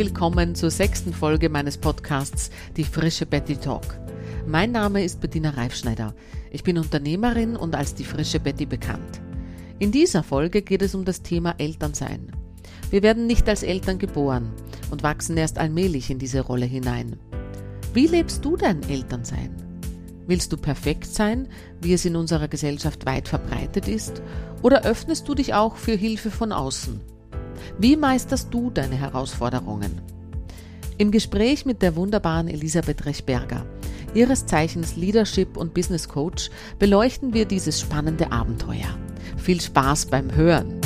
Willkommen zur sechsten Folge meines Podcasts Die frische Betty Talk. Mein Name ist Bettina Reifschneider. Ich bin Unternehmerin und als die frische Betty bekannt. In dieser Folge geht es um das Thema Elternsein. Wir werden nicht als Eltern geboren und wachsen erst allmählich in diese Rolle hinein. Wie lebst du dein Elternsein? Willst du perfekt sein, wie es in unserer Gesellschaft weit verbreitet ist, oder öffnest du dich auch für Hilfe von außen? Wie meisterst du deine Herausforderungen? Im Gespräch mit der wunderbaren Elisabeth Rechberger, ihres Zeichens Leadership und Business Coach, beleuchten wir dieses spannende Abenteuer. Viel Spaß beim Hören!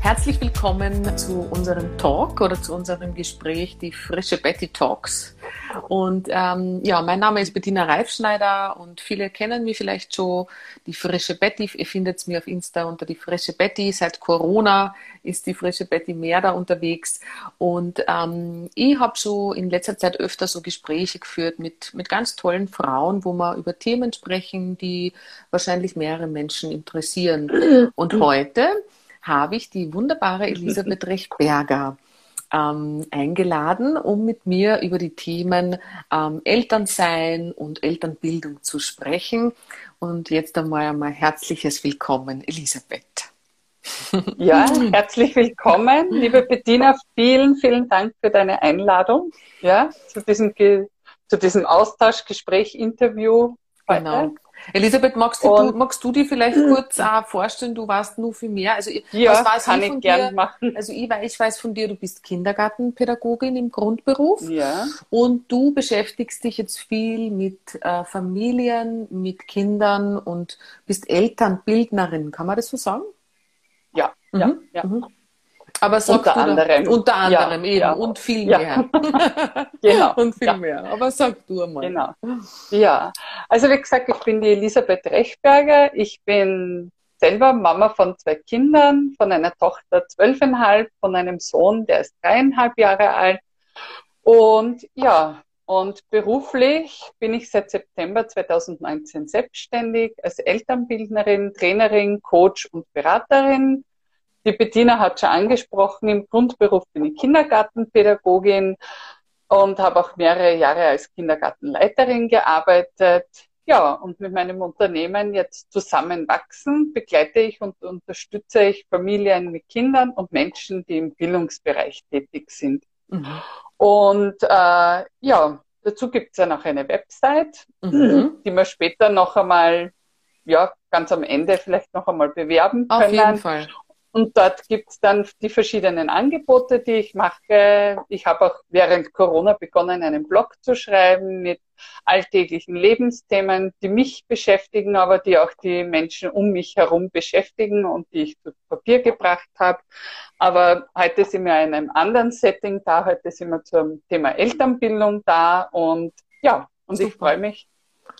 Herzlich willkommen zu unserem Talk oder zu unserem Gespräch, die frische Betty Talks. Und ähm, ja, mein Name ist Bettina Reifschneider und viele kennen mich vielleicht schon. Die frische Betty, ihr findet mich auf Insta unter die frische Betty. Seit Corona ist die frische Betty mehr da unterwegs. Und ähm, ich habe schon in letzter Zeit öfter so Gespräche geführt mit, mit ganz tollen Frauen, wo wir über Themen sprechen, die wahrscheinlich mehrere Menschen interessieren. Und heute habe ich die wunderbare Elisabeth Rechtberger ähm, eingeladen, um mit mir über die Themen ähm, Elternsein und Elternbildung zu sprechen. Und jetzt einmal einmal herzliches Willkommen, Elisabeth. Ja, herzlich willkommen, liebe Bettina. Vielen, vielen Dank für deine Einladung ja, zu diesem, zu diesem Austausch, Gespräch, Interview. Genau. Elisabeth, magst du, du, magst du dir vielleicht kurz auch vorstellen, du warst nur viel mehr. Also, ja, was weiß kann ich, ich gern dir? machen. Also, ich weiß, ich weiß von dir, du bist Kindergartenpädagogin im Grundberuf. Ja. Und du beschäftigst dich jetzt viel mit äh, Familien, mit Kindern und bist Elternbildnerin. Kann man das so sagen? Ja, mhm. ja, ja. Mhm. Aber unter anderem. Da, unter anderem ja, eben ja. und viel mehr. genau. Und viel mehr. Aber sag du einmal. Genau. Ja. Also wie gesagt, ich bin die Elisabeth Rechberger. Ich bin selber Mama von zwei Kindern, von einer Tochter zwölfeinhalb, von einem Sohn, der ist dreieinhalb Jahre alt. Und ja, und beruflich bin ich seit September 2019 selbstständig als Elternbildnerin, Trainerin, Coach und Beraterin die Bettina hat schon angesprochen, im Grundberuf bin ich Kindergartenpädagogin und habe auch mehrere Jahre als Kindergartenleiterin gearbeitet. Ja, und mit meinem Unternehmen jetzt zusammenwachsen, begleite ich und unterstütze ich Familien mit Kindern und Menschen, die im Bildungsbereich tätig sind. Mhm. Und äh, ja, dazu gibt es ja noch eine Website, mhm. die wir später noch einmal, ja, ganz am Ende vielleicht noch einmal bewerben können. Auf jeden Fall. Und dort gibt's dann die verschiedenen Angebote, die ich mache. Ich habe auch während Corona begonnen, einen Blog zu schreiben mit alltäglichen Lebensthemen, die mich beschäftigen, aber die auch die Menschen um mich herum beschäftigen und die ich zu Papier gebracht habe. Aber heute sind wir in einem anderen Setting da. Heute sind wir zum Thema Elternbildung da und ja, und Super. ich freue mich,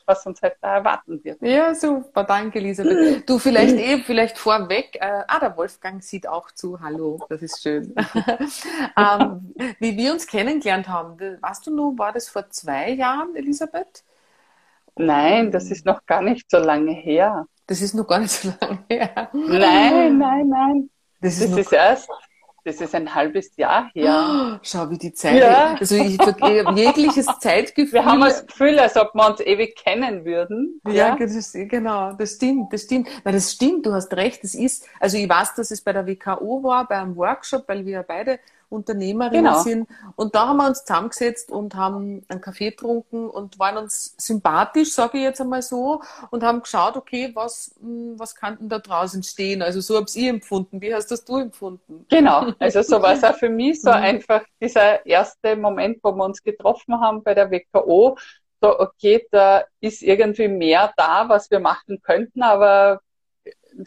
was uns halt da erwarten wird. Ja, super. Danke, Elisabeth. Du, vielleicht eben, eh, vielleicht vorweg. Äh, ah, der Wolfgang sieht auch zu. Hallo, das ist schön. ähm, wie wir uns kennengelernt haben, weißt du nur, war das vor zwei Jahren, Elisabeth? Nein, das ist noch gar nicht so lange her. Das ist noch gar nicht so lange her. Nein, nein, nein. Das ist, das ist erst das ist ein halbes Jahr her. Oh, schau, wie die Zeit. Ja. Also ich, habe jegliches Zeitgefühl. Wir haben das Gefühl, als ob wir uns ewig kennen würden. Ja, ja. Das, genau, das stimmt, das stimmt. Na, das stimmt, du hast recht. Das ist, also ich weiß, dass es bei der WKO war, beim Workshop, weil wir beide Unternehmerinnen genau. sind. Und da haben wir uns zusammengesetzt und haben einen Kaffee getrunken und waren uns sympathisch, sage ich jetzt einmal so, und haben geschaut, okay, was, hm, was kann denn da draußen stehen? Also so habe ich empfunden. Wie hast das du empfunden? Genau, also so war es auch für mich, so mhm. einfach dieser erste Moment, wo wir uns getroffen haben bei der WKO, so okay, da ist irgendwie mehr da, was wir machen könnten, aber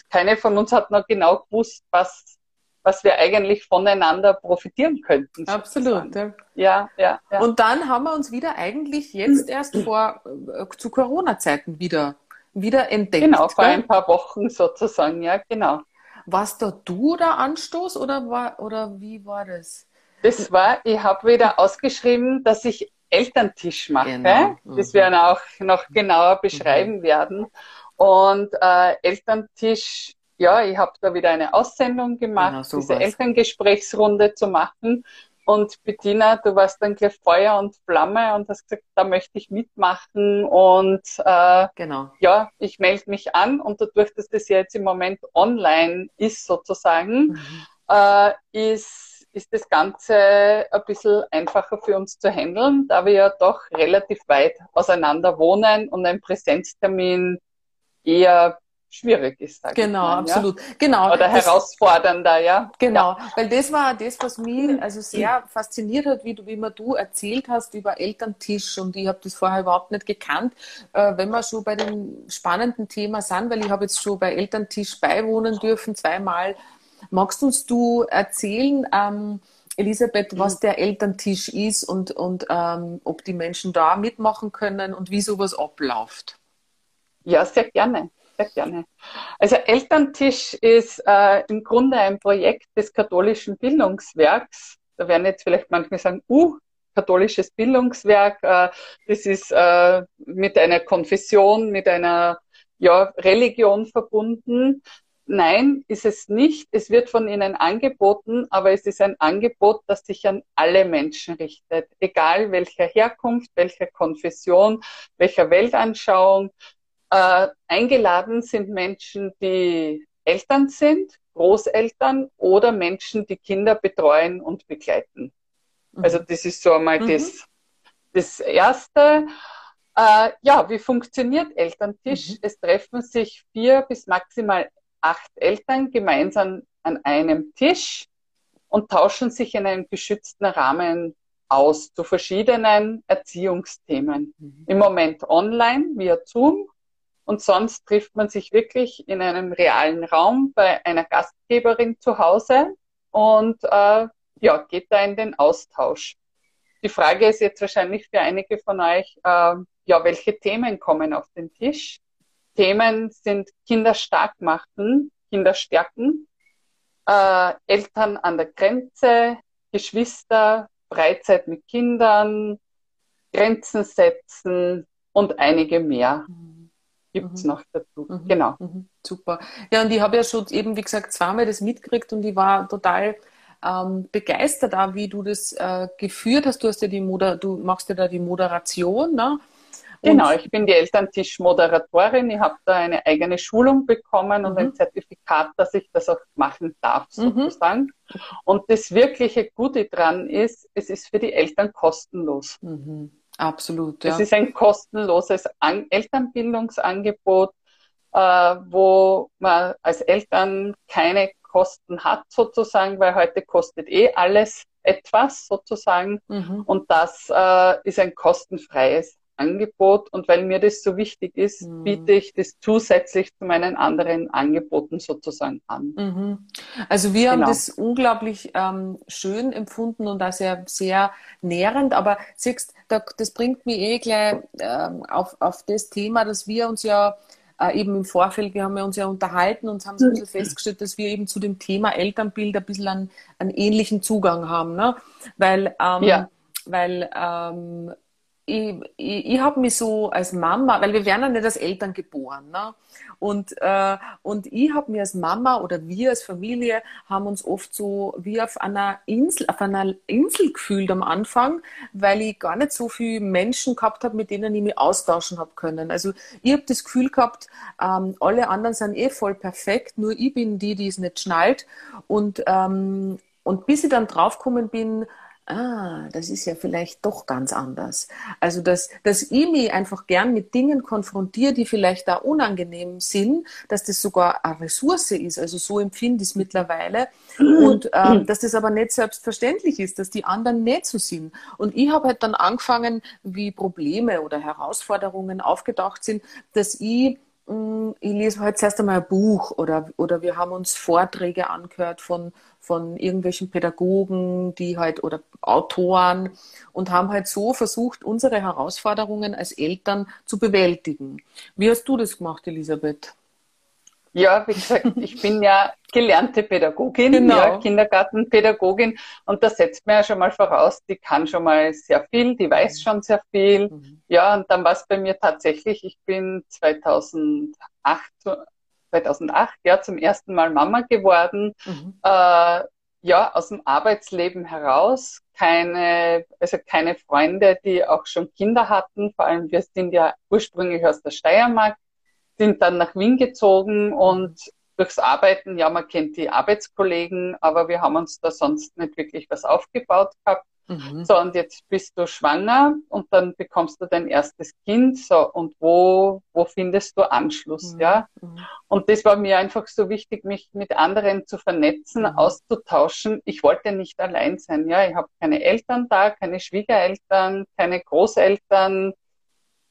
keine von uns hat noch genau gewusst, was was wir eigentlich voneinander profitieren könnten. Absolut. Ja. ja. Ja, ja, Und dann haben wir uns wieder eigentlich jetzt erst vor äh, zu Corona-Zeiten wieder, wieder entdeckt. Genau, vor ein paar Wochen sozusagen, ja, genau. Warst da du der Anstoß oder war oder wie war das? Das war, ich habe wieder ausgeschrieben, dass ich Elterntisch mache. Genau. Mhm. Das wir auch noch genauer beschreiben mhm. werden. Und äh, Elterntisch ja, ich habe da wieder eine Aussendung gemacht, genau, diese Elterngesprächsrunde zu machen. Und Bettina, du warst dann gleich Feuer und Flamme und hast gesagt, da möchte ich mitmachen. Und äh, genau. ja, ich melde mich an. Und dadurch, dass das jetzt im Moment online ist, sozusagen, mhm. äh, ist, ist das Ganze ein bisschen einfacher für uns zu handeln, da wir ja doch relativ weit auseinander wohnen und ein Präsenztermin eher schwierig ist. Genau, mal, absolut. Ja? Genau. Oder das, herausfordernder, ja. Genau, ja. weil das war das, was mich also sehr fasziniert hat, wie du, wie man du erzählt hast über Elterntisch und ich habe das vorher überhaupt nicht gekannt. Äh, wenn wir schon bei dem spannenden Thema sind, weil ich habe jetzt schon bei Elterntisch beiwohnen dürfen, zweimal. Magst uns du erzählen, ähm, Elisabeth, was der Elterntisch ist und, und ähm, ob die Menschen da mitmachen können und wie sowas abläuft? Ja, sehr gerne sehr gerne. Also Elterntisch ist äh, im Grunde ein Projekt des katholischen Bildungswerks. Da werden jetzt vielleicht manchmal sagen, uh, katholisches Bildungswerk, äh, das ist äh, mit einer Konfession, mit einer ja, Religion verbunden. Nein, ist es nicht. Es wird von ihnen angeboten, aber es ist ein Angebot, das sich an alle Menschen richtet, egal welcher Herkunft, welcher Konfession, welcher Weltanschauung, äh, eingeladen sind Menschen, die Eltern sind, Großeltern oder Menschen, die Kinder betreuen und begleiten. Mhm. Also das ist so einmal mhm. das, das Erste. Äh, ja, wie funktioniert Elterntisch? Mhm. Es treffen sich vier bis maximal acht Eltern gemeinsam an einem Tisch und tauschen sich in einem geschützten Rahmen aus zu verschiedenen Erziehungsthemen. Mhm. Im Moment online via Zoom und sonst trifft man sich wirklich in einem realen Raum bei einer Gastgeberin zu Hause und äh, ja, geht da in den Austausch. Die Frage ist jetzt wahrscheinlich für einige von euch, äh, ja, welche Themen kommen auf den Tisch? Themen sind Kinder stark machen, Kinder stärken, äh, Eltern an der Grenze, Geschwister, Freizeit mit Kindern, Grenzen setzen und einige mehr. Mhm gibt es mhm. noch dazu. Mhm. Genau. Mhm. Super. Ja, und ich habe ja schon eben, wie gesagt, zweimal das mitgekriegt und ich war total ähm, begeistert auch, wie du das äh, geführt hast. Du hast ja die Moder du machst ja da die Moderation, ne? genau, ich bin die Elterntisch-Moderatorin. Ich habe da eine eigene Schulung bekommen mhm. und ein Zertifikat, dass ich das auch machen darf, mhm. sozusagen. Mhm. Und das wirkliche Gute dran ist, es ist für die Eltern kostenlos. Mhm. Absolut. Ja. Es ist ein kostenloses An Elternbildungsangebot, äh, wo man als Eltern keine Kosten hat sozusagen, weil heute kostet eh alles etwas sozusagen. Mhm. Und das äh, ist ein kostenfreies Angebot und weil mir das so wichtig ist, mhm. biete ich das zusätzlich zu meinen anderen Angeboten sozusagen an. Mhm. Also wir genau. haben das unglaublich ähm, schön empfunden und auch sehr, sehr nährend, aber siehst, da, das bringt mich eh gleich ähm, auf, auf das Thema, dass wir uns ja äh, eben im Vorfeld, wir haben ja uns ja unterhalten und haben so ein bisschen festgestellt, dass wir eben zu dem Thema Elternbild ein bisschen einen, einen ähnlichen Zugang haben, ne? weil ähm, ja weil ähm, ich, ich, ich habe mich so als Mama, weil wir werden ja nicht als Eltern geboren, ne? Und, äh, und ich habe mir als Mama oder wir als Familie haben uns oft so wie auf einer Insel, auf einer Insel gefühlt am Anfang, weil ich gar nicht so viele Menschen gehabt habe, mit denen ich mich austauschen habe können. Also ich habe das Gefühl gehabt, ähm, alle anderen sind eh voll perfekt, nur ich bin die, die es nicht schnallt. Und, ähm, und bis ich dann draufgekommen bin, ah, das ist ja vielleicht doch ganz anders. Also, dass, dass ich mich einfach gern mit Dingen konfrontiere, die vielleicht da unangenehm sind, dass das sogar eine Ressource ist. Also so empfinde ich es mittlerweile. Und ähm, dass das aber nicht selbstverständlich ist, dass die anderen nicht so sind. Und ich habe halt dann angefangen, wie Probleme oder Herausforderungen aufgetaucht sind, dass ich ich lese heute zuerst einmal ein Buch oder, oder wir haben uns Vorträge angehört von, von irgendwelchen Pädagogen, die halt oder Autoren und haben halt so versucht, unsere Herausforderungen als Eltern zu bewältigen. Wie hast du das gemacht, Elisabeth? Ja, wie gesagt, ich bin ja gelernte Pädagogin, genau. ja, Kindergartenpädagogin und das setzt mir ja schon mal voraus, die kann schon mal sehr viel, die weiß schon sehr viel. Mhm. Ja, und dann war es bei mir tatsächlich, ich bin 2008 2008, ja, zum ersten Mal Mama geworden. Mhm. Äh, ja, aus dem Arbeitsleben heraus, keine, also keine Freunde, die auch schon Kinder hatten. Vor allem, wir sind ja ursprünglich aus der Steiermark, sind dann nach Wien gezogen und durchs Arbeiten, ja, man kennt die Arbeitskollegen, aber wir haben uns da sonst nicht wirklich was aufgebaut gehabt. Mhm. So, und jetzt bist du schwanger und dann bekommst du dein erstes Kind. So, und wo, wo findest du Anschluss? Mhm. Ja. Mhm. Und das war mir einfach so wichtig, mich mit anderen zu vernetzen, mhm. auszutauschen. Ich wollte nicht allein sein. Ja, ich habe keine Eltern da, keine Schwiegereltern, keine Großeltern.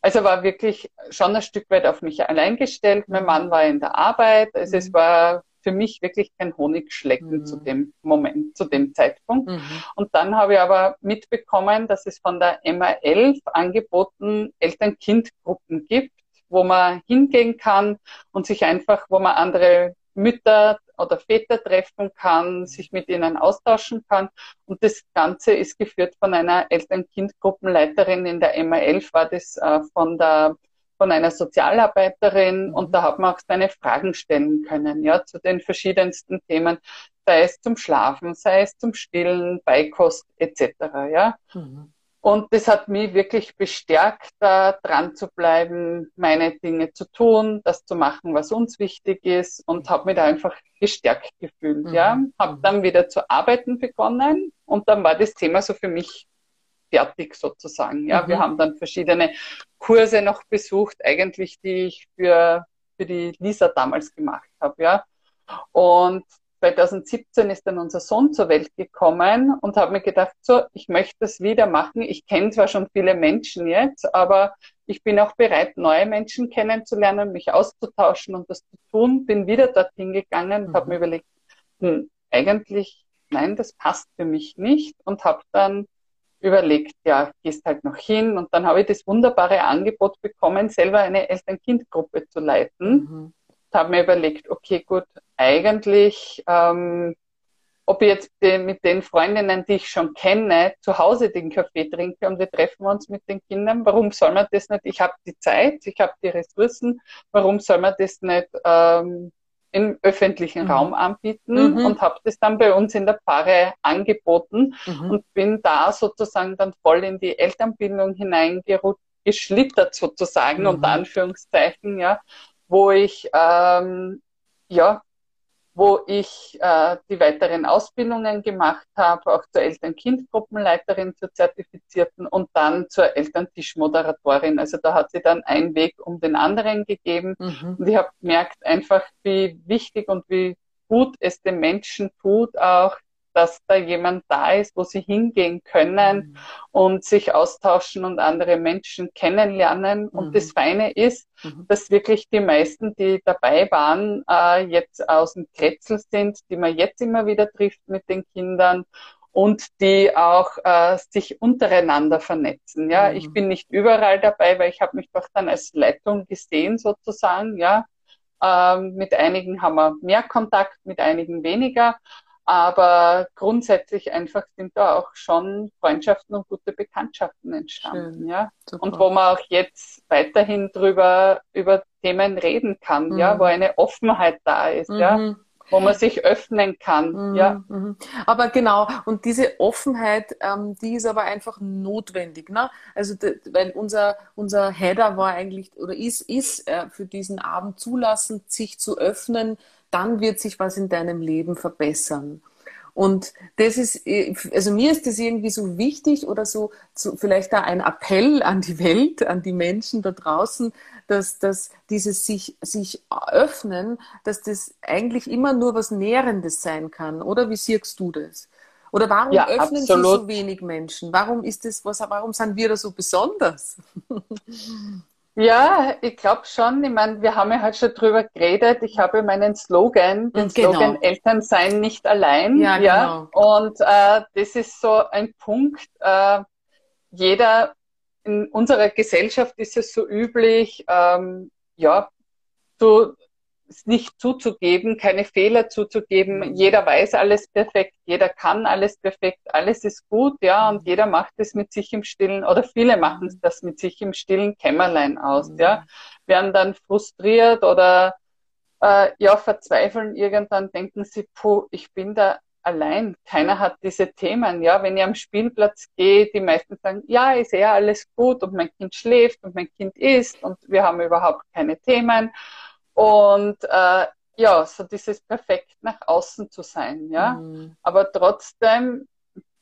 Also war wirklich schon ein Stück weit auf mich allein gestellt. Mein. Mann war in der Arbeit. Also es mhm. war für mich wirklich kein Honigschlecken mhm. zu dem Moment, zu dem Zeitpunkt. Mhm. Und dann habe ich aber mitbekommen, dass es von der MA11 angeboten Eltern-Kind-Gruppen gibt, wo man hingehen kann und sich einfach, wo man andere Mütter oder Väter treffen kann, sich mit ihnen austauschen kann. Und das Ganze ist geführt von einer Eltern-Kind-Gruppenleiterin in der MA11, war das äh, von der von einer Sozialarbeiterin mhm. und da hat man auch seine Fragen stellen können, ja, zu den verschiedensten Themen, sei es zum Schlafen, sei es zum Stillen, Beikost etc. Ja. Mhm. Und das hat mich wirklich bestärkt, da dran zu bleiben, meine Dinge zu tun, das zu machen, was uns wichtig ist und habe mich da einfach gestärkt gefühlt. Mhm. Ja, habe dann wieder zu arbeiten begonnen und dann war das Thema so für mich fertig sozusagen. Ja, mhm. wir haben dann verschiedene Kurse noch besucht, eigentlich, die ich für, für die Lisa damals gemacht habe. Ja, und 2017 ist dann unser Sohn zur Welt gekommen und habe mir gedacht, so, ich möchte das wieder machen. Ich kenne zwar schon viele Menschen jetzt, aber ich bin auch bereit, neue Menschen kennenzulernen, mich auszutauschen und das zu tun. Bin wieder dorthin gegangen und mhm. habe mir überlegt, hm, eigentlich, nein, das passt für mich nicht und habe dann überlegt, ja, gehst halt noch hin. Und dann habe ich das wunderbare Angebot bekommen, selber eine Eltern-Kind-Gruppe zu leiten. Mhm. Habe mir überlegt, okay, gut, eigentlich, ähm, ob ich jetzt den, mit den Freundinnen, die ich schon kenne, zu Hause den Kaffee trinke und wir treffen uns mit den Kindern, warum soll man das nicht? Ich habe die Zeit, ich habe die Ressourcen, warum soll man das nicht ähm, im öffentlichen mhm. Raum anbieten mhm. und habe das dann bei uns in der Pfarre angeboten mhm. und bin da sozusagen dann voll in die Elternbildung hineingeschlittert sozusagen, mhm. unter Anführungszeichen, ja, wo ich ähm, ja wo ich äh, die weiteren Ausbildungen gemacht habe, auch zur Eltern-Kind-Gruppenleiterin, zur Zertifizierten und dann zur Elterntischmoderatorin. Also da hat sie dann ein Weg um den anderen gegeben. Mhm. Und ich habe gemerkt einfach, wie wichtig und wie gut es den Menschen tut, auch dass da jemand da ist, wo sie hingehen können mhm. und sich austauschen und andere Menschen kennenlernen. Mhm. Und das Feine ist, mhm. dass wirklich die meisten, die dabei waren, äh, jetzt aus dem Kretzel sind, die man jetzt immer wieder trifft mit den Kindern und die auch äh, sich untereinander vernetzen. Ja, mhm. ich bin nicht überall dabei, weil ich habe mich doch dann als Leitung gesehen sozusagen. Ja, ähm, mit einigen haben wir mehr Kontakt, mit einigen weniger. Aber grundsätzlich einfach sind da auch schon Freundschaften und gute Bekanntschaften entstanden, Schön. ja. Super. Und wo man auch jetzt weiterhin drüber, über Themen reden kann, mhm. ja, wo eine Offenheit da ist, mhm. ja wo man sich öffnen kann. Mhm, ja. Mhm. Aber genau, und diese Offenheit, ähm, die ist aber einfach notwendig. Ne? Also, weil unser, unser Header war eigentlich oder ist, ist äh, für diesen Abend zulassend, sich zu öffnen, dann wird sich was in deinem Leben verbessern. Und das ist, also mir ist das irgendwie so wichtig oder so, so vielleicht da ein Appell an die Welt, an die Menschen da draußen, dass, dass dieses sich, sich öffnen, dass das eigentlich immer nur was Nährendes sein kann. Oder wie siehst du das? Oder warum ja, öffnen absolut. sich so wenig Menschen? Warum ist das, was, warum sind wir da so besonders? Ja, ich glaube schon. Ich meine, wir haben ja halt schon drüber geredet. Ich habe meinen Slogan, den genau. Slogan Eltern sein nicht allein. Ja, ja. Genau. Und äh, das ist so ein Punkt. Äh, jeder in unserer Gesellschaft ist es so üblich, ähm, ja, du nicht zuzugeben, keine Fehler zuzugeben. Mhm. Jeder weiß alles perfekt, jeder kann alles perfekt, alles ist gut, ja, und mhm. jeder macht es mit sich im Stillen oder viele machen mhm. das mit sich im stillen Kämmerlein aus, ja, werden dann frustriert oder äh, ja verzweifeln irgendwann, denken sie, puh, ich bin da allein. Keiner hat diese Themen. Ja, wenn ich am Spielplatz gehe, die meisten sagen, ja, ist eher alles gut und mein Kind schläft und mein Kind isst und wir haben überhaupt keine Themen. Und äh, ja, so dieses perfekt nach außen zu sein, ja. Mhm. Aber trotzdem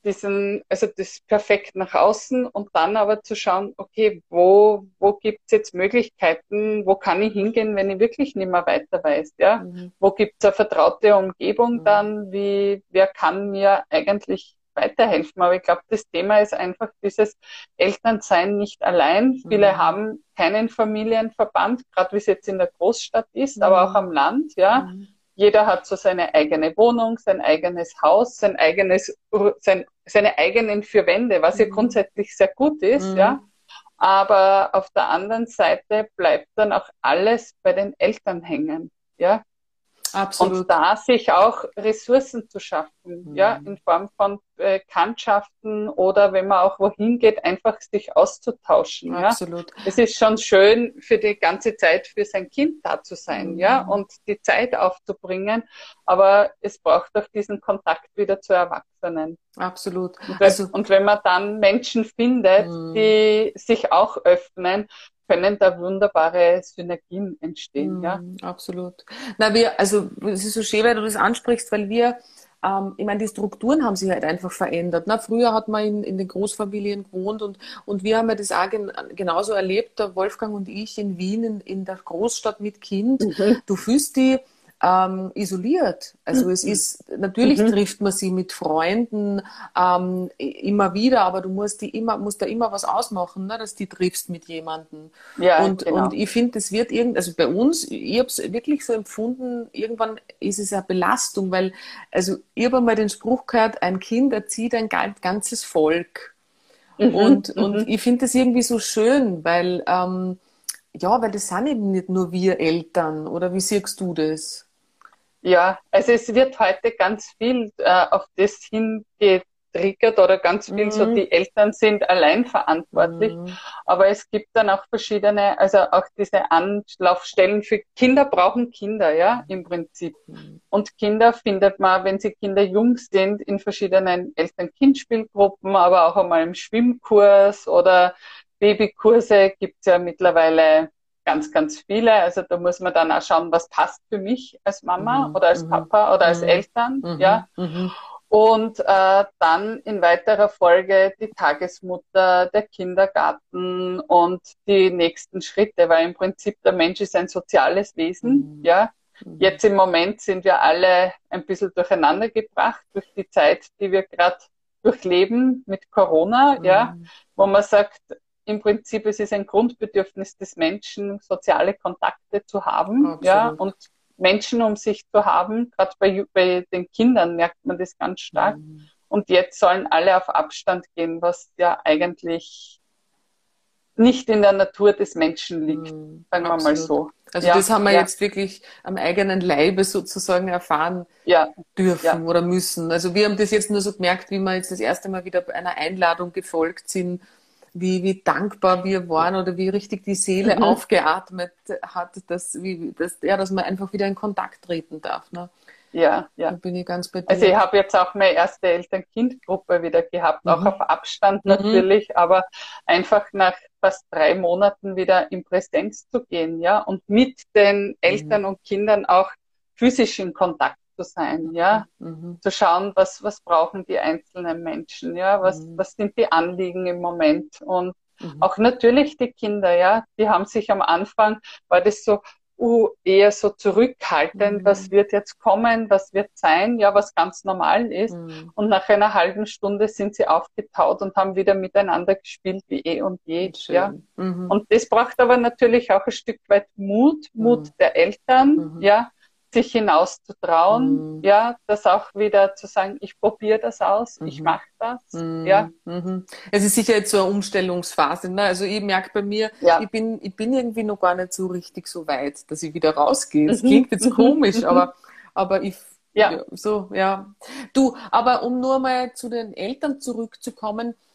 diesen, also das perfekt nach außen und dann aber zu schauen, okay, wo, wo gibt's jetzt Möglichkeiten, wo kann ich hingehen, wenn ich wirklich nicht mehr weiter weiß, ja? Mhm. Wo gibt's eine vertraute Umgebung mhm. dann, wie, wer kann mir eigentlich weiterhelfen? Aber ich glaube, das Thema ist einfach dieses Elternsein nicht allein. Mhm. Viele haben keinen Familienverband, gerade wie es jetzt in der Großstadt ist, aber auch mhm. am Land, ja. Mhm. Jeder hat so seine eigene Wohnung, sein eigenes Haus, sein eigenes, sein, seine eigenen vier Wände, was ja mhm. grundsätzlich sehr gut ist, mhm. ja. Aber auf der anderen Seite bleibt dann auch alles bei den Eltern hängen, ja. Absolut. Und da sich auch Ressourcen zu schaffen, mhm. ja, in Form von Bekanntschaften oder wenn man auch wohin geht, einfach sich auszutauschen. Absolut. Ja. Es ist schon schön, für die ganze Zeit für sein Kind da zu sein, mhm. ja, und die Zeit aufzubringen. Aber es braucht auch diesen Kontakt wieder zu Erwachsenen. Absolut. Und, also, und wenn man dann Menschen findet, mhm. die sich auch öffnen, können da wunderbare Synergien entstehen. Mm, ja, absolut. Na, wir, also es ist so schön, weil du das ansprichst, weil wir, ähm, ich meine, die Strukturen haben sich halt einfach verändert. Na, früher hat man in, in den Großfamilien gewohnt und, und wir haben ja das auch gen, genauso erlebt, der Wolfgang und ich in Wien, in, in der Großstadt mit Kind. Mhm. Du fühlst die ähm, isoliert. Also es mhm. ist, natürlich mhm. trifft man sie mit Freunden ähm, immer wieder, aber du musst die immer, musst da immer was ausmachen, ne, dass die triffst mit jemandem. Ja, und, genau. und ich finde, das wird irgend, also bei uns, ich habe es wirklich so empfunden, irgendwann ist es eine Belastung, weil, also ich habe einmal den Spruch gehört, ein Kind erzieht ein ganzes Volk. Mhm. Und, und mhm. ich finde das irgendwie so schön, weil, ähm, ja, weil das sind eben nicht nur wir Eltern, oder wie siehst du das? Ja, also es wird heute ganz viel äh, auf das hingetriggert oder ganz viel mhm. so, die Eltern sind allein verantwortlich. Mhm. Aber es gibt dann auch verschiedene, also auch diese Anlaufstellen für Kinder brauchen Kinder, ja, im Prinzip. Mhm. Und Kinder findet man, wenn sie Kinder jung sind, in verschiedenen Eltern-Kind-Spielgruppen, aber auch einmal im Schwimmkurs oder Babykurse gibt's ja mittlerweile ganz, ganz viele. Also da muss man dann auch schauen, was passt für mich als Mama mhm. oder als mhm. Papa oder als mhm. Eltern, mhm. ja. Mhm. Und äh, dann in weiterer Folge die Tagesmutter, der Kindergarten und die nächsten Schritte, weil im Prinzip der Mensch ist ein soziales Wesen, mhm. ja. Jetzt im Moment sind wir alle ein bisschen durcheinander gebracht durch die Zeit, die wir gerade durchleben mit Corona, ja, wo man sagt, im Prinzip es ist ein Grundbedürfnis des Menschen, soziale Kontakte zu haben, Absolut. ja, und Menschen um sich zu haben. Gerade bei, bei den Kindern merkt man das ganz stark. Mhm. Und jetzt sollen alle auf Abstand gehen, was ja eigentlich nicht in der Natur des Menschen liegt, mhm. sagen wir mal so. Also ja, das haben wir ja. jetzt wirklich am eigenen Leibe sozusagen erfahren ja, dürfen oder müssen. Also wir haben das jetzt nur so gemerkt, wie wir jetzt das erste Mal wieder einer Einladung gefolgt sind, wie, wie dankbar wir waren oder wie richtig die Seele mhm. aufgeatmet hat, dass, wie, dass, ja, dass man einfach wieder in Kontakt treten darf. Ne? Ja, ja. Da bin ich ganz bei dir. Also ich habe jetzt auch meine erste Eltern-Kind-Gruppe wieder gehabt, mhm. auch auf Abstand mhm. natürlich, mhm. aber einfach nach fast drei Monaten wieder in Präsenz zu gehen, ja, und mit den Eltern mhm. und Kindern auch physisch in Kontakt zu sein, ja, mhm. zu schauen, was, was brauchen die einzelnen Menschen, ja, was, mhm. was sind die Anliegen im Moment und mhm. auch natürlich die Kinder, ja, die haben sich am Anfang, war das so, uh, eher so zurückhaltend, mhm. was wird jetzt kommen, was wird sein, ja, was ganz normal ist. Mhm. Und nach einer halben Stunde sind sie aufgetaut und haben wieder miteinander gespielt wie eh und je. Schön. Ja. Mhm. Und das braucht aber natürlich auch ein Stück weit Mut, Mut mhm. der Eltern, mhm. ja, sich hinauszutrauen, mhm. ja, das auch wieder zu sagen, ich probiere das aus, mhm. ich mache das, mhm. ja. Mhm. Es ist sicher jetzt so eine Umstellungsphase, ne? Also ich merke bei mir, ja. ich bin, ich bin irgendwie noch gar nicht so richtig so weit, dass ich wieder rausgehe. Das mhm. klingt jetzt mhm. komisch, aber, aber ich, ja. ja. so, ja. Du, aber um nur mal zu den Eltern zurückzukommen, Mm,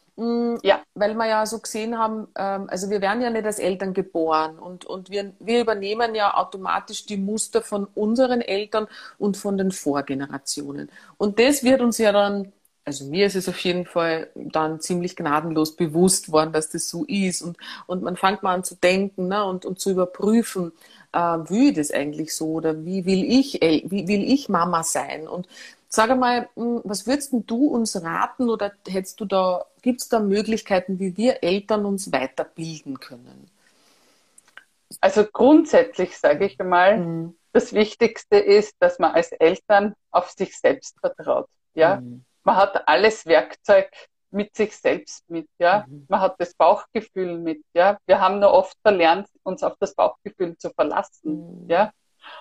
ja. Weil wir ja so gesehen haben, ähm, also wir werden ja nicht als Eltern geboren und, und wir, wir übernehmen ja automatisch die Muster von unseren Eltern und von den Vorgenerationen. Und das wird uns ja dann, also mir ist es auf jeden Fall dann ziemlich gnadenlos bewusst worden, dass das so ist. Und, und man fängt mal an zu denken ne, und, und zu überprüfen, äh, wie das eigentlich so oder wie will ich, wie will ich Mama sein? Und Sag einmal, hm, was würdest du uns raten oder hättest du da, gibt es da Möglichkeiten, wie wir Eltern uns weiterbilden können? Also grundsätzlich sage ich mal, mhm. das Wichtigste ist, dass man als Eltern auf sich selbst vertraut. Ja, mhm. man hat alles Werkzeug mit sich selbst mit. Ja, mhm. man hat das Bauchgefühl mit. Ja, wir haben nur oft verlernt, uns auf das Bauchgefühl zu verlassen. Mhm. Ja,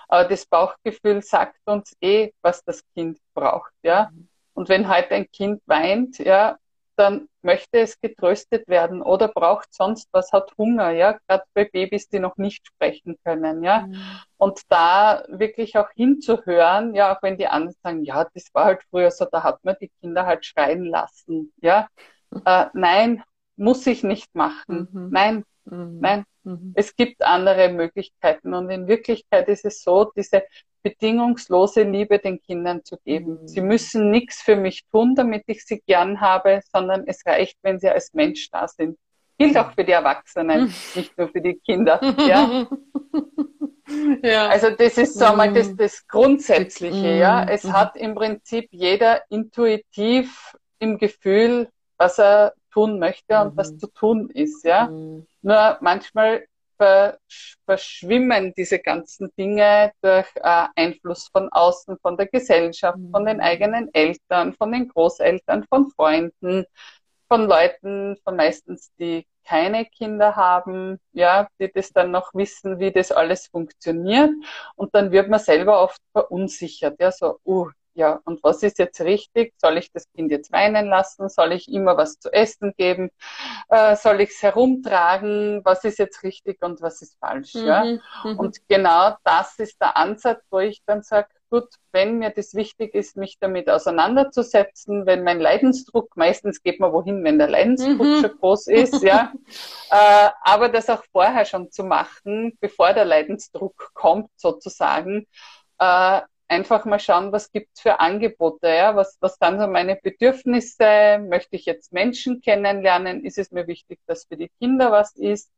aber das Bauchgefühl sagt uns eh, was das Kind braucht, ja. Und wenn heute ein Kind weint, ja, dann möchte es getröstet werden oder braucht sonst was, hat Hunger, ja, gerade bei Babys, die noch nicht sprechen können, ja. Mhm. Und da wirklich auch hinzuhören, ja, auch wenn die anderen sagen, ja, das war halt früher so, da hat man die Kinder halt schreien lassen, ja. Mhm. Äh, nein, muss ich nicht machen. Mhm. Nein, mhm. nein, Mhm. Es gibt andere Möglichkeiten und in Wirklichkeit ist es so, diese bedingungslose Liebe den Kindern zu geben. Mhm. Sie müssen nichts für mich tun, damit ich sie gern habe, sondern es reicht, wenn sie als Mensch da sind. Gilt auch für die Erwachsenen, mhm. nicht nur für die Kinder. Ja? ja. Also das ist so mal das, das Grundsätzliche. Ja, es hat im Prinzip jeder intuitiv im Gefühl, was er tun möchte und was zu tun ist. Ja, nur manchmal verschwimmen diese ganzen Dinge durch äh, Einfluss von außen, von der Gesellschaft, von den mhm. eigenen Eltern, von den Großeltern, von Freunden, von Leuten, von meistens die keine Kinder haben, ja, die das dann noch wissen, wie das alles funktioniert. Und dann wird man selber oft verunsichert, ja, so, uh, ja, und was ist jetzt richtig? Soll ich das Kind jetzt weinen lassen? Soll ich immer was zu essen geben? Äh, soll ich es herumtragen? Was ist jetzt richtig und was ist falsch? Mhm, ja? Mhm. Und genau das ist der Ansatz, wo ich dann sage, gut, wenn mir das wichtig ist, mich damit auseinanderzusetzen, wenn mein Leidensdruck, meistens geht man wohin, wenn der Leidensdruck mhm. schon groß ist, ja, äh, aber das auch vorher schon zu machen, bevor der Leidensdruck kommt, sozusagen, äh, einfach mal schauen, was gibt's für Angebote, ja, was, was sind so meine Bedürfnisse, möchte ich jetzt Menschen kennenlernen, ist es mir wichtig, dass für die Kinder was ist,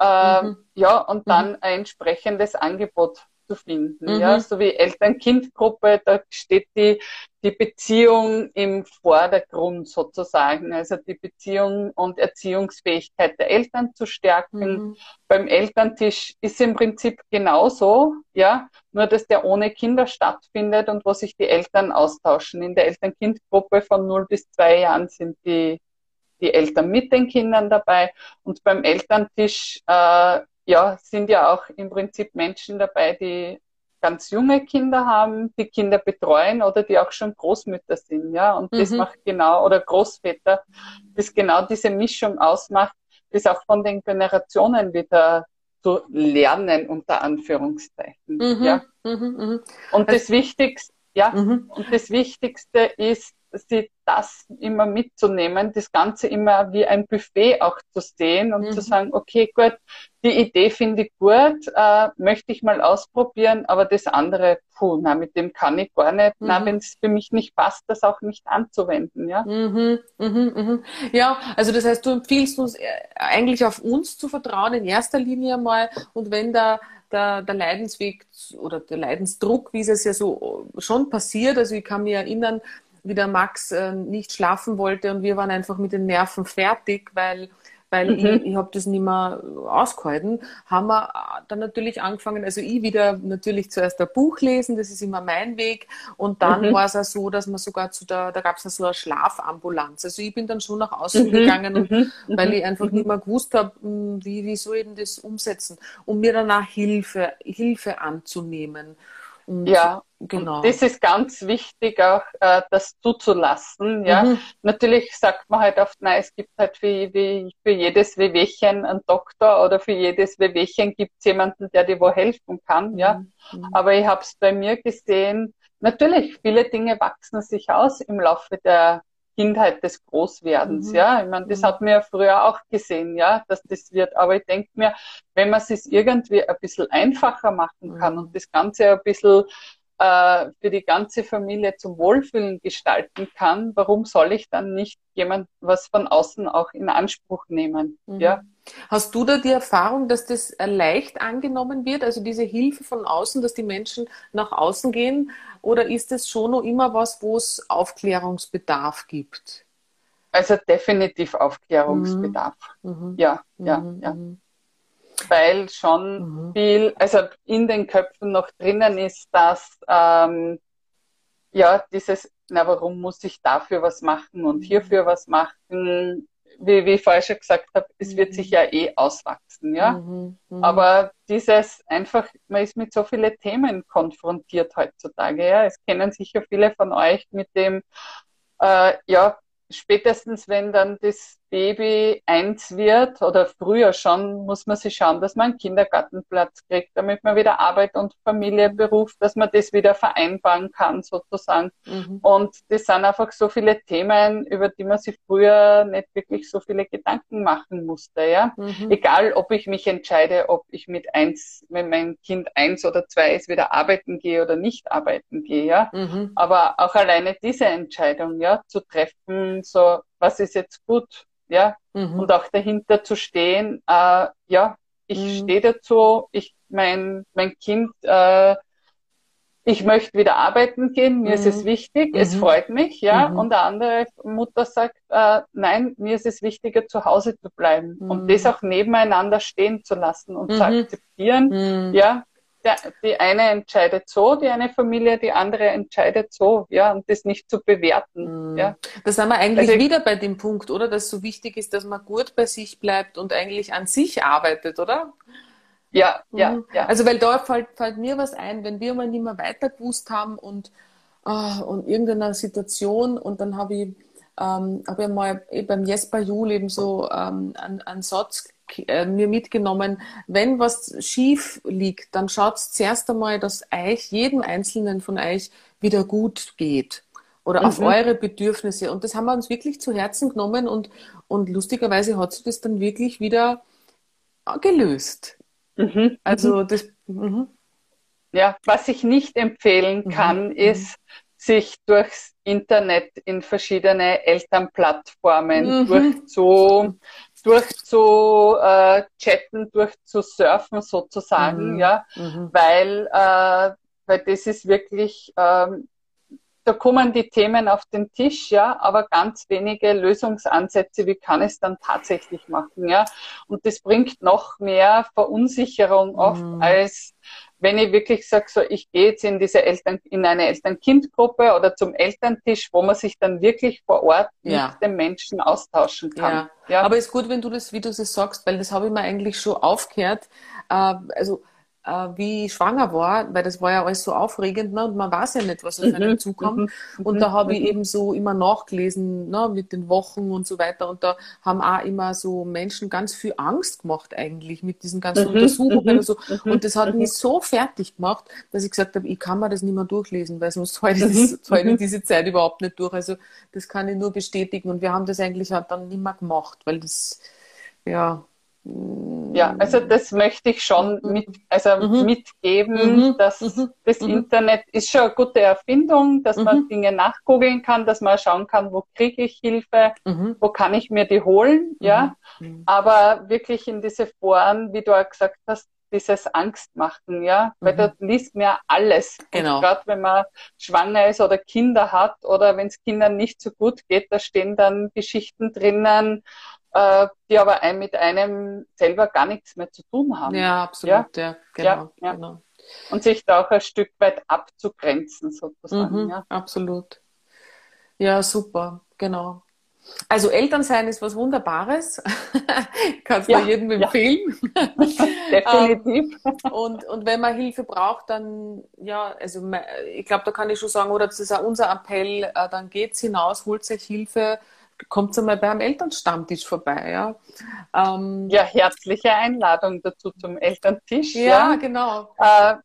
ähm, mhm. ja, und dann mhm. ein entsprechendes Angebot zu finden. Mhm. Ja, so wie Eltern-Kind-Gruppe, da steht die, die Beziehung im Vordergrund sozusagen, also die Beziehung und Erziehungsfähigkeit der Eltern zu stärken. Mhm. Beim Elterntisch ist im Prinzip genauso, ja, nur dass der ohne Kinder stattfindet und wo sich die Eltern austauschen. In der Eltern-Kind-Gruppe von 0 bis 2 Jahren sind die die Eltern mit den Kindern dabei und beim Elterntisch äh, ja, sind ja auch im Prinzip Menschen dabei, die ganz junge Kinder haben, die Kinder betreuen oder die auch schon Großmütter sind, ja. Und mhm. das macht genau, oder Großväter, das genau diese Mischung ausmacht, das auch von den Generationen wieder zu lernen, unter Anführungszeichen, mhm. ja. Mhm, mh. Und das Wichtigste, ja, mhm. und das Wichtigste ist, sie das immer mitzunehmen, das Ganze immer wie ein Buffet auch zu sehen und mhm. zu sagen, okay, gut, die Idee finde ich gut, äh, möchte ich mal ausprobieren, aber das andere, puh, na, mit dem kann ich gar nicht, mhm. na, wenn es für mich nicht passt, das auch nicht anzuwenden, ja. Mhm, mhm, mhm. Ja, also das heißt, du empfiehlst uns äh, eigentlich auf uns zu vertrauen in erster Linie mal und wenn da der, der Leidensweg oder der Leidensdruck, wie es ja so schon passiert. Also ich kann mich erinnern, wie der Max äh, nicht schlafen wollte und wir waren einfach mit den Nerven fertig, weil weil mhm. ich, ich habe das nicht mehr ausgehalten, haben wir dann natürlich angefangen, also ich wieder natürlich zuerst ein Buch lesen, das ist immer mein Weg und dann mhm. war es auch so, dass man sogar zu der, da gab es so eine Schlafambulanz, also ich bin dann schon nach außen mhm. gegangen, und, mhm. weil ich einfach nicht mehr gewusst habe, hm, wie, wie soll ich denn das umsetzen, um mir danach Hilfe, Hilfe anzunehmen. Und ja, genau. das ist ganz wichtig, auch äh, das zuzulassen. Ja, mhm. natürlich sagt man halt oft, nein, es gibt halt für, wie, für jedes Wehwehchen einen Doktor oder für jedes Wehwehchen gibt es jemanden, der dir wo helfen kann. Ja, mhm. aber ich habe es bei mir gesehen. Natürlich, viele Dinge wachsen sich aus im Laufe der Kindheit des Großwerdens, mhm. ja. Ich meine, das mhm. hat man ja früher auch gesehen, ja, dass das wird. Aber ich denke mir, wenn man es irgendwie ein bisschen einfacher machen kann mhm. und das Ganze ein bisschen äh, für die ganze Familie zum Wohlfühlen gestalten kann, warum soll ich dann nicht jemand was von außen auch in Anspruch nehmen? Mhm. Ja. Hast du da die Erfahrung, dass das leicht angenommen wird, also diese Hilfe von außen, dass die Menschen nach außen gehen? Oder ist es schon noch immer was, wo es Aufklärungsbedarf gibt? Also definitiv Aufklärungsbedarf. Mhm. mhm. Ja, ja, mhm. ja. Mhm weil schon mhm. viel, also in den Köpfen noch drinnen ist, dass ähm, ja dieses, na warum muss ich dafür was machen und hierfür was machen? Wie, wie ich vorher schon gesagt habe, es wird sich mhm. ja eh auswachsen, ja. Mhm. Mhm. Aber dieses einfach, man ist mit so vielen Themen konfrontiert heutzutage, ja. Es kennen sicher viele von euch mit dem, äh, ja, spätestens wenn dann das Baby eins wird oder früher schon, muss man sich schauen, dass man einen Kindergartenplatz kriegt, damit man wieder Arbeit und Familie, Beruf, dass man das wieder vereinbaren kann sozusagen. Mhm. Und das sind einfach so viele Themen, über die man sich früher nicht wirklich so viele Gedanken machen musste. Ja? Mhm. Egal, ob ich mich entscheide, ob ich mit eins, wenn mein Kind eins oder zwei ist, wieder arbeiten gehe oder nicht arbeiten gehe. Ja? Mhm. Aber auch alleine diese Entscheidung ja, zu treffen, so was ist jetzt gut ja, mhm. und auch dahinter zu stehen, äh, ja, ich mhm. stehe dazu, ich, mein, mein Kind, äh, ich möchte wieder arbeiten gehen, mir mhm. ist es mhm. wichtig, es mhm. freut mich, ja, mhm. und eine andere Mutter sagt, äh, nein, mir ist es wichtiger, zu Hause zu bleiben und das auch nebeneinander stehen zu lassen und zu akzeptieren, ja, der, die eine entscheidet so, die eine Familie, die andere entscheidet so, ja, und das nicht zu bewerten. Mhm. Ja. Da sind wir eigentlich also, wieder bei dem Punkt, oder? Dass so wichtig ist, dass man gut bei sich bleibt und eigentlich an sich arbeitet, oder? Ja, mhm. ja, ja. Also weil da fällt, fällt, mir was ein, wenn wir mal nicht mehr weiter gewusst haben und, oh, und irgendeiner Situation und dann habe ich, ähm, hab ich mal eh beim Jesper Jul eben so ähm, einen, einen Satz äh, mir mitgenommen, wenn was schief liegt, dann schaut zuerst einmal, dass euch, jedem Einzelnen von euch, wieder gut geht. Oder mhm. auf eure Bedürfnisse. Und das haben wir uns wirklich zu Herzen genommen und, und lustigerweise hat sich das dann wirklich wieder gelöst. Mhm. Also mhm. das. Mhm. Ja, was ich nicht empfehlen mhm. kann, mhm. ist, sich durchs Internet in verschiedene Elternplattformen mhm. durchzu, durchzu äh, chatten, durchzusurfen sozusagen, mhm. ja, mhm. weil, äh, weil das ist wirklich, ähm, da kommen die Themen auf den Tisch, ja, aber ganz wenige Lösungsansätze, wie kann es dann tatsächlich machen, ja. Und das bringt noch mehr Verunsicherung oft mhm. als wenn ich wirklich sage, so ich gehe jetzt in diese Eltern, in eine Eltern-Kind-Gruppe oder zum Elterntisch, wo man sich dann wirklich vor Ort ja. mit den Menschen austauschen kann. Ja. ja. Aber ist gut, wenn du das, wie du das sagst, weil das habe ich mir eigentlich schon aufgehört. Äh, also wie ich schwanger war, weil das war ja alles so aufregend ne? und man weiß ja nicht, was auf einen mhm. zukommt. Mhm. Und da habe ich mhm. eben so immer nachgelesen ne? mit den Wochen und so weiter. Und da haben auch immer so Menschen ganz viel Angst gemacht eigentlich mit diesen ganzen Untersuchungen und so. Und das hat mich so fertig gemacht, dass ich gesagt habe, ich kann mir das nicht mehr durchlesen, weil sonst halte ich, ich diese Zeit überhaupt nicht durch. Also das kann ich nur bestätigen. Und wir haben das eigentlich auch dann nicht mehr gemacht, weil das, ja, ja, also das möchte ich schon mhm. mit, also mhm. mitgeben, mhm. dass mhm. das mhm. Internet ist schon eine gute Erfindung, dass man mhm. Dinge nachgoogeln kann, dass man schauen kann, wo kriege ich Hilfe, wo kann ich mir die holen, ja. Aber wirklich in diese Foren, wie du auch gesagt hast, dieses Angstmachen, ja, weil da liest man ja alles. Genau. Gerade wenn man schwanger ist oder Kinder hat oder wenn es Kindern nicht so gut geht, da stehen dann Geschichten drinnen äh, die aber ein, mit einem selber gar nichts mehr zu tun haben. Ja, absolut, ja, ja genau, ja, genau. Und sich da auch ein Stück weit abzugrenzen, sozusagen. Mhm, ja. Absolut. Ja, super, genau. Also Elternsein ist was Wunderbares. Kannst du ja, jedem empfehlen. Ja. Definitiv. und, und wenn man Hilfe braucht, dann ja, also ich glaube, da kann ich schon sagen, oder das ist auch unser Appell, äh, dann geht's hinaus, holt sich Hilfe kommt einmal beim Elternstammtisch vorbei. Ja, ähm, ja herzliche Einladung dazu zum Elterntisch. Ja, ja. genau. Äh,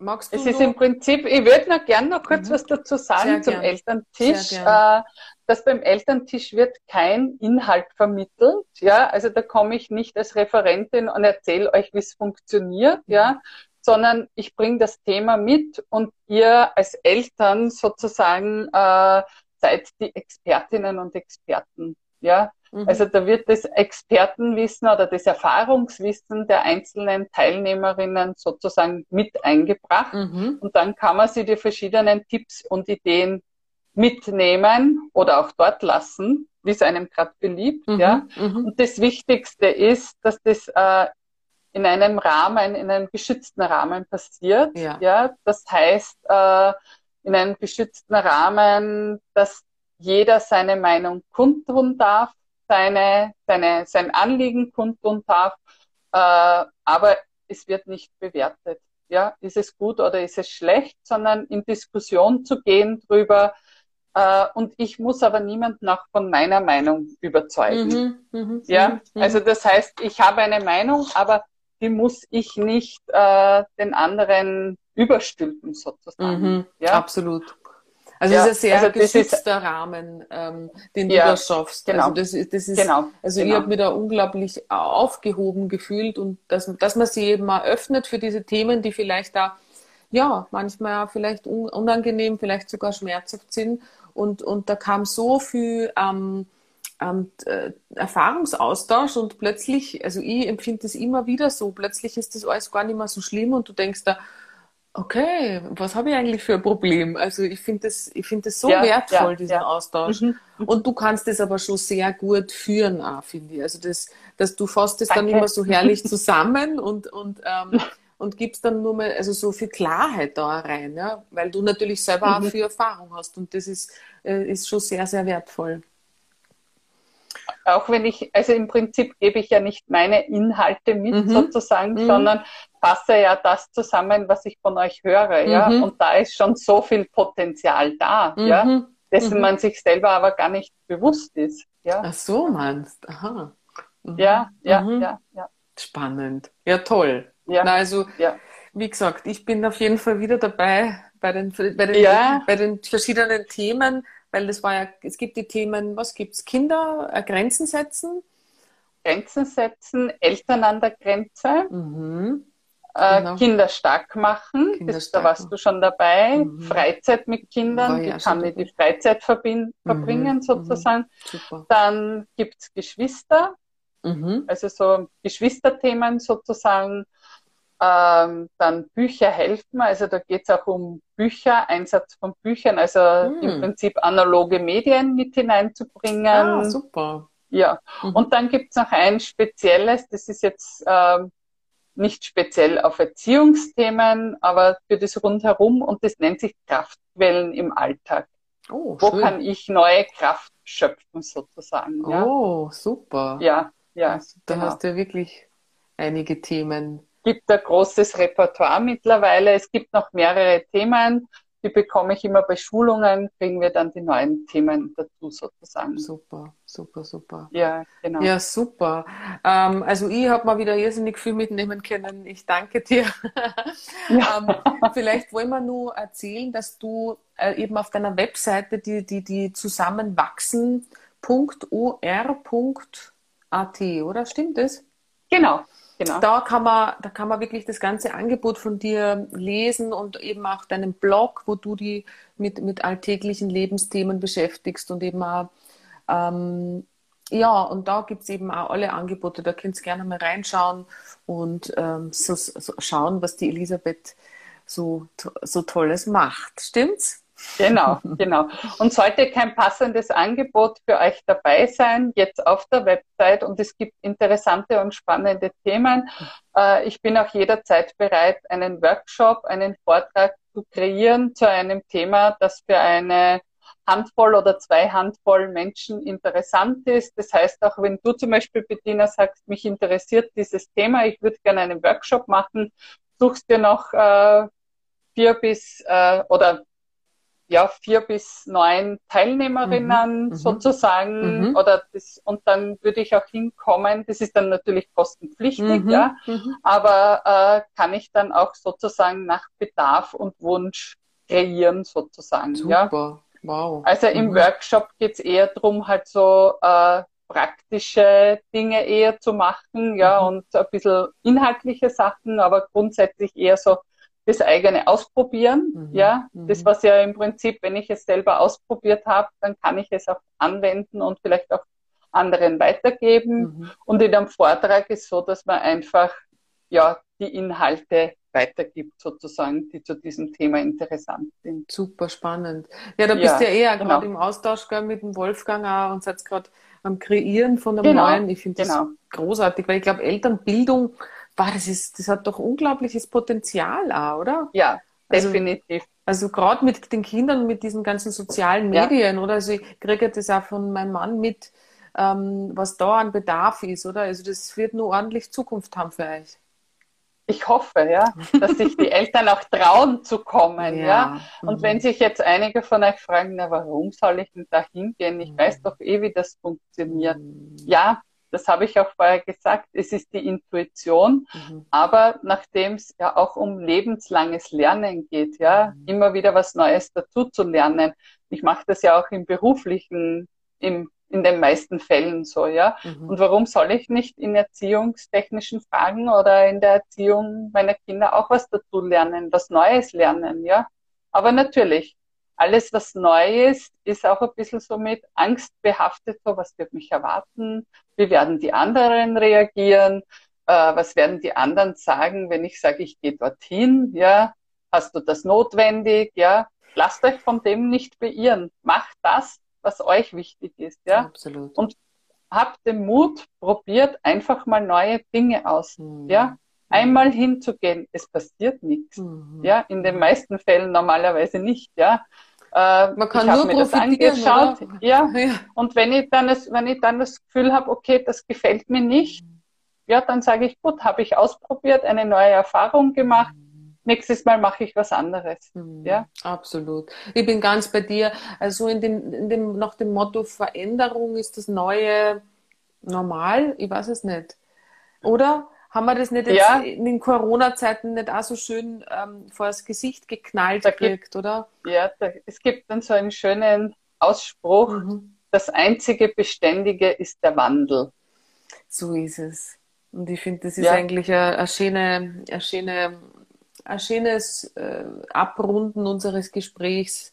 Magst du es ist im Prinzip, ich würde noch gerne noch kurz mhm. was dazu sagen Sehr zum gern. Elterntisch. Äh, dass beim Elterntisch wird kein Inhalt vermittelt. Ja, also da komme ich nicht als Referentin und erzähle euch, wie es funktioniert. Ja, mhm. sondern ich bringe das Thema mit und ihr als Eltern sozusagen äh, seid die Expertinnen und Experten. Ja, mhm. also da wird das Expertenwissen oder das Erfahrungswissen der einzelnen Teilnehmerinnen sozusagen mit eingebracht. Mhm. Und dann kann man sich die verschiedenen Tipps und Ideen mitnehmen oder auch dort lassen, wie es einem gerade beliebt. Mhm. Ja. Mhm. Und das Wichtigste ist, dass das äh, in einem Rahmen, in einem geschützten Rahmen passiert. Ja. ja? Das heißt, äh, in einem geschützten Rahmen, dass jeder seine Meinung kundtun darf, seine, seine, sein Anliegen kundtun darf, äh, aber es wird nicht bewertet. Ja, ist es gut oder ist es schlecht, sondern in Diskussion zu gehen drüber. Äh, und ich muss aber niemanden auch von meiner Meinung überzeugen. Mhm, mh, ja, mh. also das heißt, ich habe eine Meinung, aber die muss ich nicht äh, den anderen überstülpen sozusagen. Mhm, ja, absolut. Also ja, es ist ein sehr also geschützter ist, Rahmen, ähm, den ja, du da schaffst. Genau, also das, das ist, genau, also genau. ich habe mich da unglaublich aufgehoben gefühlt und dass, dass man sie eben mal öffnet für diese Themen, die vielleicht da ja manchmal vielleicht unangenehm, vielleicht sogar schmerzhaft sind. Und, und da kam so viel ähm, ähm, Erfahrungsaustausch und plötzlich, also ich empfinde das immer wieder so, plötzlich ist das alles gar nicht mehr so schlimm und du denkst da, Okay, was habe ich eigentlich für ein Problem? Also ich finde das, ich finde das so ja, wertvoll, ja, diesen ja. Austausch. Mhm, mhm. Und du kannst das aber schon sehr gut führen, finde ich. Also das, dass du fasst es dann immer so herrlich zusammen und, und, ähm, und gibst dann nur mal also so viel Klarheit da rein, ja? weil du natürlich selber mhm. auch viel Erfahrung hast und das ist, äh, ist schon sehr, sehr wertvoll auch wenn ich, also im Prinzip gebe ich ja nicht meine Inhalte mit mhm. sozusagen, mhm. sondern fasse ja das zusammen, was ich von euch höre, mhm. ja. Und da ist schon so viel Potenzial da, ja, mhm. dessen mhm. man sich selber aber gar nicht bewusst ist, ja. Ach so meinst, aha. Mhm. Ja, ja, ja, ja. Spannend. Ja, toll. Ja. Na, also, ja. wie gesagt, ich bin auf jeden Fall wieder dabei bei den, bei den, ja. bei den verschiedenen Themen weil das war ja, es gibt die Themen, was gibt es? Kinder, äh, Grenzen setzen? Grenzen setzen, Eltern an der Grenze, mhm. äh, genau. Kinder stark machen, Kinder das, stark da warst du schon dabei, mhm. Freizeit mit Kindern, wie kann ich die Freizeit mhm. verbringen mhm. sozusagen. Dann gibt es Geschwister, mhm. also so Geschwisterthemen sozusagen, ähm, dann Bücher helfen, also da geht es auch um Bücher, Einsatz von Büchern, also mm. im Prinzip analoge Medien mit hineinzubringen. Ah, super. Ja, mhm. und dann gibt es noch ein spezielles, das ist jetzt ähm, nicht speziell auf Erziehungsthemen, aber für das rundherum und das nennt sich Kraftquellen im Alltag. Oh, Wo schön. kann ich neue Kraft schöpfen sozusagen? Oh, ja? super. Ja, ja. Da genau. hast du wirklich einige Themen gibt ein großes Repertoire mittlerweile. Es gibt noch mehrere Themen. Die bekomme ich immer bei Schulungen, kriegen wir dann die neuen Themen dazu sozusagen. Super, super, super. Ja, genau. Ja, super. Ähm, also ich habe mal wieder irrsinnig viel mitnehmen können. Ich danke dir. Ja. ähm, vielleicht wollen wir nur erzählen, dass du äh, eben auf deiner Webseite die, die, die zusammenwachsen.or.at, oder? Stimmt das? Genau, Genau. Da kann man, da kann man wirklich das ganze Angebot von dir lesen und eben auch deinen Blog, wo du die mit, mit alltäglichen Lebensthemen beschäftigst und eben auch, ähm, ja, und da gibt es eben auch alle Angebote. Da könnt ihr gerne mal reinschauen und ähm, so, so schauen, was die Elisabeth so, so Tolles macht. Stimmt's? Genau, genau. Und sollte kein passendes Angebot für euch dabei sein, jetzt auf der Website und es gibt interessante und spannende Themen, äh, ich bin auch jederzeit bereit, einen Workshop, einen Vortrag zu kreieren zu einem Thema, das für eine Handvoll oder zwei Handvoll Menschen interessant ist. Das heißt, auch wenn du zum Beispiel, Bettina, sagst, mich interessiert dieses Thema, ich würde gerne einen Workshop machen, suchst dir noch äh, vier bis äh, oder ja, vier bis neun Teilnehmerinnen mhm. mhm. sozusagen mhm. oder das, und dann würde ich auch hinkommen. Das ist dann natürlich kostenpflichtig, mhm. ja, mhm. aber äh, kann ich dann auch sozusagen nach Bedarf und Wunsch kreieren sozusagen, Super. ja. Wow. Also im mhm. Workshop geht es eher darum, halt so äh, praktische Dinge eher zu machen, ja, und ein bisschen inhaltliche Sachen, aber grundsätzlich eher so das eigene Ausprobieren. Mhm. Ja, mhm. das was ja im Prinzip, wenn ich es selber ausprobiert habe, dann kann ich es auch anwenden und vielleicht auch anderen weitergeben. Mhm. Und in einem Vortrag ist so, dass man einfach ja die Inhalte weitergibt, sozusagen, die zu diesem Thema interessant sind. Super spannend. Ja, da bist du ja eher genau. gerade im Austausch mit dem Wolfgang auch und seid gerade am Kreieren von einem genau. neuen. Ich finde das genau. großartig, weil ich glaube, Elternbildung boah, das ist, das hat doch unglaubliches Potenzial auch, oder? Ja, also, definitiv. Also gerade mit den Kindern, mit diesen ganzen sozialen Medien, ja. oder? Also ich kriege das auch von meinem Mann mit, ähm, was da an Bedarf ist, oder? Also das wird nur ordentlich Zukunft haben für euch. Ich hoffe, ja, dass sich die Eltern auch trauen zu kommen, ja. ja? Und mhm. wenn sich jetzt einige von euch fragen, na, warum soll ich denn da hingehen? Ich mhm. weiß doch eh, wie das funktioniert. Mhm. Ja, das habe ich auch vorher gesagt, es ist die Intuition, mhm. aber nachdem es ja auch um lebenslanges Lernen geht, ja, mhm. immer wieder was Neues dazu zu lernen. Ich mache das ja auch im beruflichen, im, in den meisten Fällen so, ja. Mhm. Und warum soll ich nicht in erziehungstechnischen Fragen oder in der Erziehung meiner Kinder auch was dazu lernen, was Neues lernen, ja? Aber natürlich, alles, was neu ist, ist auch ein bisschen so mit Angst behaftet, so was wird mich erwarten, wie werden die anderen reagieren, äh, was werden die anderen sagen, wenn ich sage, ich gehe dorthin, ja, hast du das notwendig, ja, lasst euch von dem nicht beirren, macht das, was euch wichtig ist, ja, Absolut. und habt den Mut, probiert einfach mal neue Dinge aus, mhm. ja, einmal hinzugehen, es passiert nichts. Mhm. Ja, in den meisten Fällen normalerweise nicht, ja. Äh, Man kann ich nur mir das angeschaut. Ja. ja. Und wenn ich dann das, wenn ich dann das Gefühl habe, okay, das gefällt mir nicht, ja, dann sage ich, gut, habe ich ausprobiert, eine neue Erfahrung gemacht. Nächstes Mal mache ich was anderes. Mhm. Ja, absolut. Ich bin ganz bei dir. Also in dem, in dem, nach dem Motto Veränderung ist das Neue normal. Ich weiß es nicht. Oder? Haben wir das nicht jetzt ja. in den Corona-Zeiten nicht auch so schön ähm, vor das Gesicht geknallt da gekriegt, oder? Ja, da, es gibt dann so einen schönen Ausspruch, mhm. das einzige Beständige ist der Wandel. So ist es. Und ich finde, das ist ja. eigentlich ein, ein, schöne, ein, schöne, ein schönes äh, Abrunden unseres Gesprächs,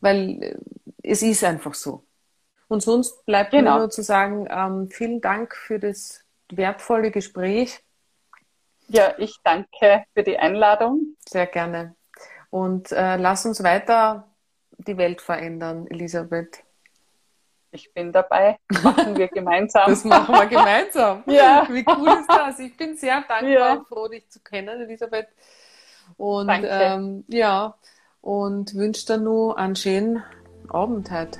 weil äh, es ist einfach so. Und sonst bleibt genau. mir nur zu sagen, ähm, vielen Dank für das wertvolle Gespräch. Ja, ich danke für die Einladung. Sehr gerne. Und äh, lass uns weiter die Welt verändern, Elisabeth. Ich bin dabei. Machen wir gemeinsam. Das machen wir gemeinsam. ja. Wie cool ist das? Ich bin sehr dankbar ja. und froh, dich zu kennen, Elisabeth. Und ähm, ja, und wünsche dir nur einen schönen Abend heute.